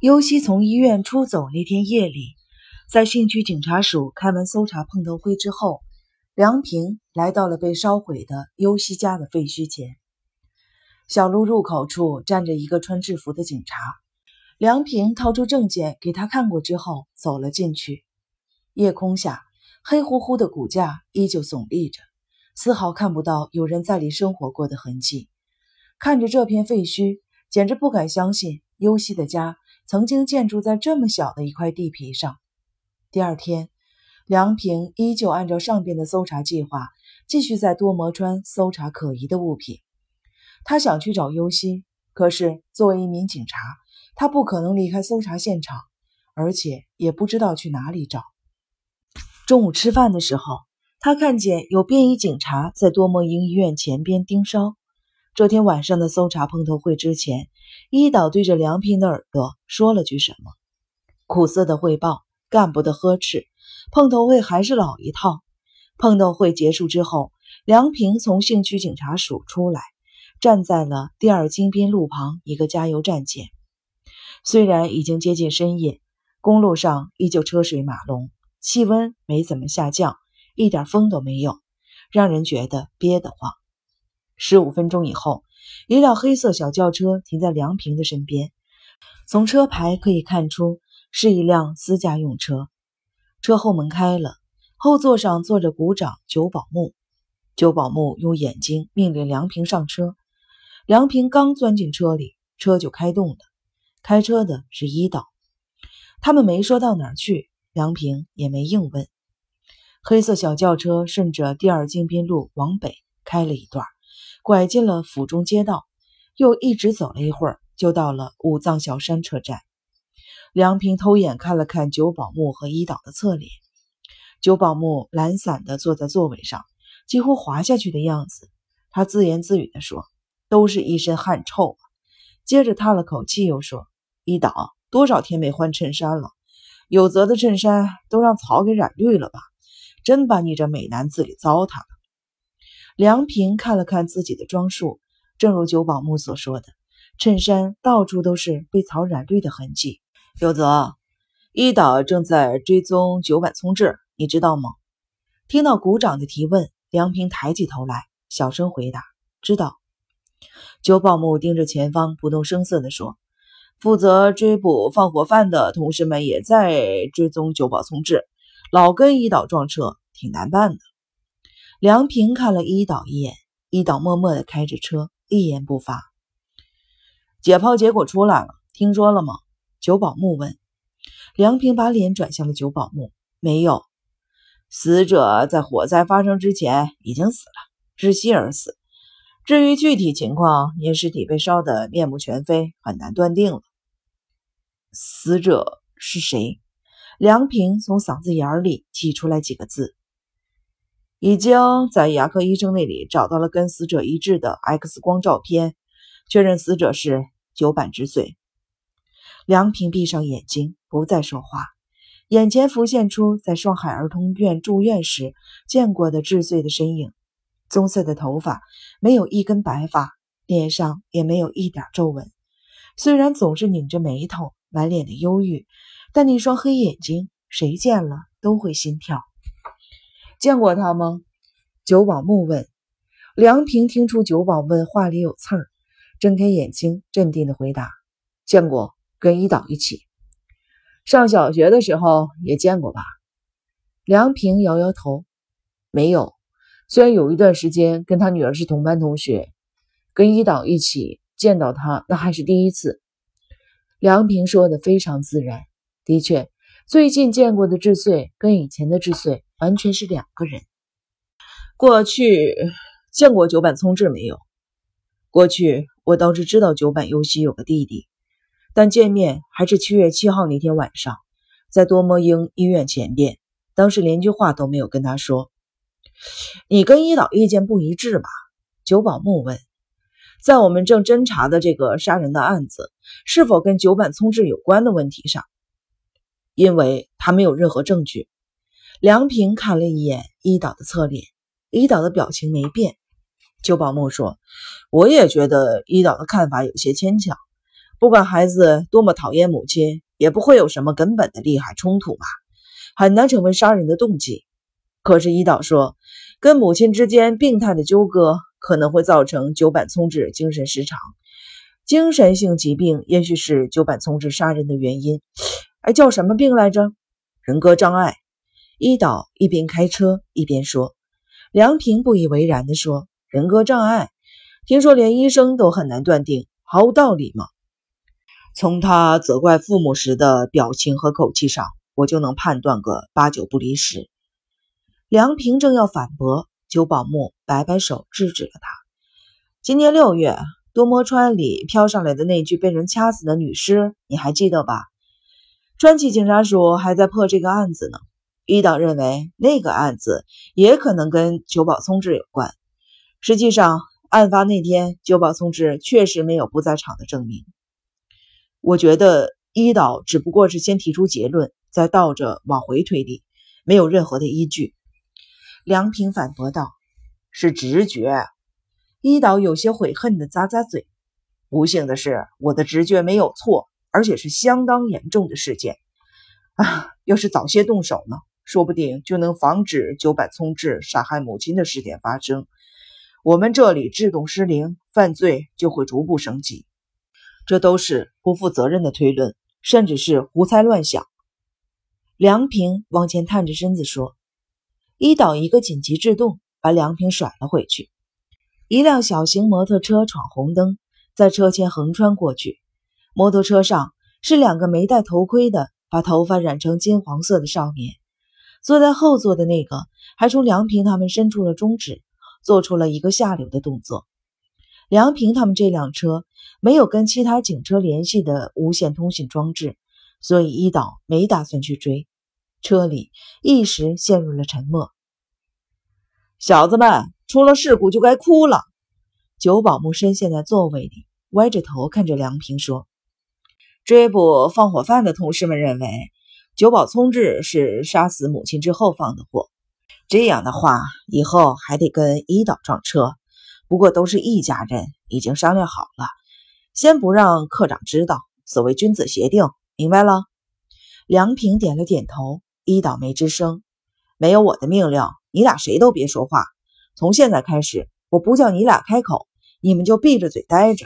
尤西从医院出走那天夜里，在信区警察署开完搜查碰头会之后，梁平来到了被烧毁的尤西家的废墟前。小路入口处站着一个穿制服的警察，梁平掏出证件给他看过之后，走了进去。夜空下，黑乎乎的骨架依旧耸立着，丝毫看不到有人在里生活过的痕迹。看着这片废墟，简直不敢相信尤西的家。曾经建筑在这么小的一块地皮上。第二天，梁平依旧按照上边的搜查计划，继续在多摩川搜查可疑的物品。他想去找尤心，可是作为一名警察，他不可能离开搜查现场，而且也不知道去哪里找。中午吃饭的时候，他看见有便衣警察在多摩营医院前边盯梢。这天晚上的搜查碰头会之前。伊岛对着梁平的耳朵说了句什么，苦涩的汇报，干部的呵斥，碰头会还是老一套。碰头会结束之后，梁平从兴区警察署出来，站在了第二京滨路旁一个加油站前。虽然已经接近深夜，公路上依旧车水马龙，气温没怎么下降，一点风都没有，让人觉得憋得慌。十五分钟以后。一辆黑色小轿车停在梁平的身边，从车牌可以看出是一辆私家用车。车后门开了，后座上坐着股长九保木。九保木用眼睛命令梁平上车。梁平刚钻进车里，车就开动了。开车的是伊岛。他们没说到哪儿去，梁平也没硬问。黑色小轿车顺着第二京滨路往北开了一段。拐进了府中街道，又一直走了一会儿，就到了武藏小山车站。梁平偷眼看了看九宝木和一岛的侧脸，九宝木懒散地坐在座位上，几乎滑下去的样子。他自言自语地说：“都是一身汗臭。”接着叹了口气，又说：“一岛多少天没换衬衫了？有泽的衬衫都让草给染绿了吧？真把你这美男子给糟蹋了。”梁平看了看自己的装束，正如九保木所说的，衬衫到处都是被草染绿的痕迹。有泽，一岛正在追踪九坂聪治，你知道吗？听到股长的提问，梁平抬起头来，小声回答：“知道。”九保木盯着前方，不动声色地说：“负责追捕放火犯的同事们也在追踪九保聪治，老跟一岛撞车，挺难办的。”梁平看了伊岛一眼，伊岛默默地开着车，一言不发。解剖结果出来了，听说了吗？九保木问。梁平把脸转向了九保木，没有。死者在火灾发生之前已经死了，窒息而死。至于具体情况，因尸体被烧得面目全非，很难断定了。死者是谁？梁平从嗓子眼里挤出来几个字。已经在牙科医生那里找到了跟死者一致的 X 光照片，确认死者是九坂之穗。梁平闭上眼睛，不再说话，眼前浮现出在上海儿童医院住院时见过的智穗的身影，棕色的头发，没有一根白发，脸上也没有一点皱纹。虽然总是拧着眉头，满脸的忧郁，但那双黑眼睛，谁见了都会心跳。见过他吗？九保木问。梁平听出九保问话里有刺儿，睁开眼睛，镇定地回答：“见过，跟一岛一起。上小学的时候也见过吧？”梁平摇摇头：“没有。虽然有一段时间跟他女儿是同班同学，跟一岛一起见到他，那还是第一次。”梁平说的非常自然。的确，最近见过的智穗跟以前的智穗。完全是两个人。过去见过九坂聪治没有？过去我倒是知道九坂优希有个弟弟，但见面还是七月七号那天晚上，在多摩英医院前边，当时连句话都没有跟他说。你跟伊岛意见不一致吧？九保木问。在我们正侦查的这个杀人的案子是否跟九坂聪治有关的问题上，因为他没有任何证据。梁平看了一眼伊岛的侧脸，伊岛的表情没变。九保木说：“我也觉得伊岛的看法有些牵强，不管孩子多么讨厌母亲，也不会有什么根本的利害冲突吧，很难成为杀人的动机。可是伊岛说，跟母亲之间病态的纠葛可能会造成久坂聪治精神失常，精神性疾病也许是久坂聪治杀人的原因。哎，叫什么病来着？人格障碍。伊岛一边开车一边说。梁平不以为然地说：“人格障碍，听说连医生都很难断定，毫无道理吗？从他责怪父母时的表情和口气上，我就能判断个八九不离十。”梁平正要反驳，久保木摆摆手制止了他。今年六月，多摩川里飘上来的那具被人掐死的女尸，你还记得吧？川崎警察署还在破这个案子呢。一岛认为那个案子也可能跟久保聪志有关。实际上，案发那天，久保聪志确实没有不在场的证明。我觉得一岛只不过是先提出结论，再倒着往回推理，没有任何的依据。梁平反驳道：“是直觉。”伊岛有些悔恨地咂咂嘴。不幸的是，我的直觉没有错，而且是相当严重的事件。啊，要是早些动手呢，说不定就能防止九坂聪治杀害母亲的事件发生。我们这里制度失灵，犯罪就会逐步升级。这都是不负责任的推论，甚至是胡猜乱想。梁平往前探着身子说。一岛一个紧急制动，把梁平甩了回去。一辆小型摩托车闯红灯，在车前横穿过去。摩托车上是两个没戴头盔的、把头发染成金黄色的少年。坐在后座的那个还冲梁平他们伸出了中指，做出了一个下流的动作。梁平他们这辆车没有跟其他警车联系的无线通讯装置，所以一岛没打算去追。车里一时陷入了沉默。小子们，出了事故就该哭了。九保木深陷在座位里，歪着头看着梁平说：“追捕放火犯的同事们认为，九保聪治是杀死母亲之后放的火。这样的话，以后还得跟伊岛撞车。不过都是一家人，已经商量好了，先不让科长知道。所谓君子协定，明白了？”梁平点了点头。伊岛没吱声，没有我的命令，你俩谁都别说话。从现在开始，我不叫你俩开口，你们就闭着嘴待着。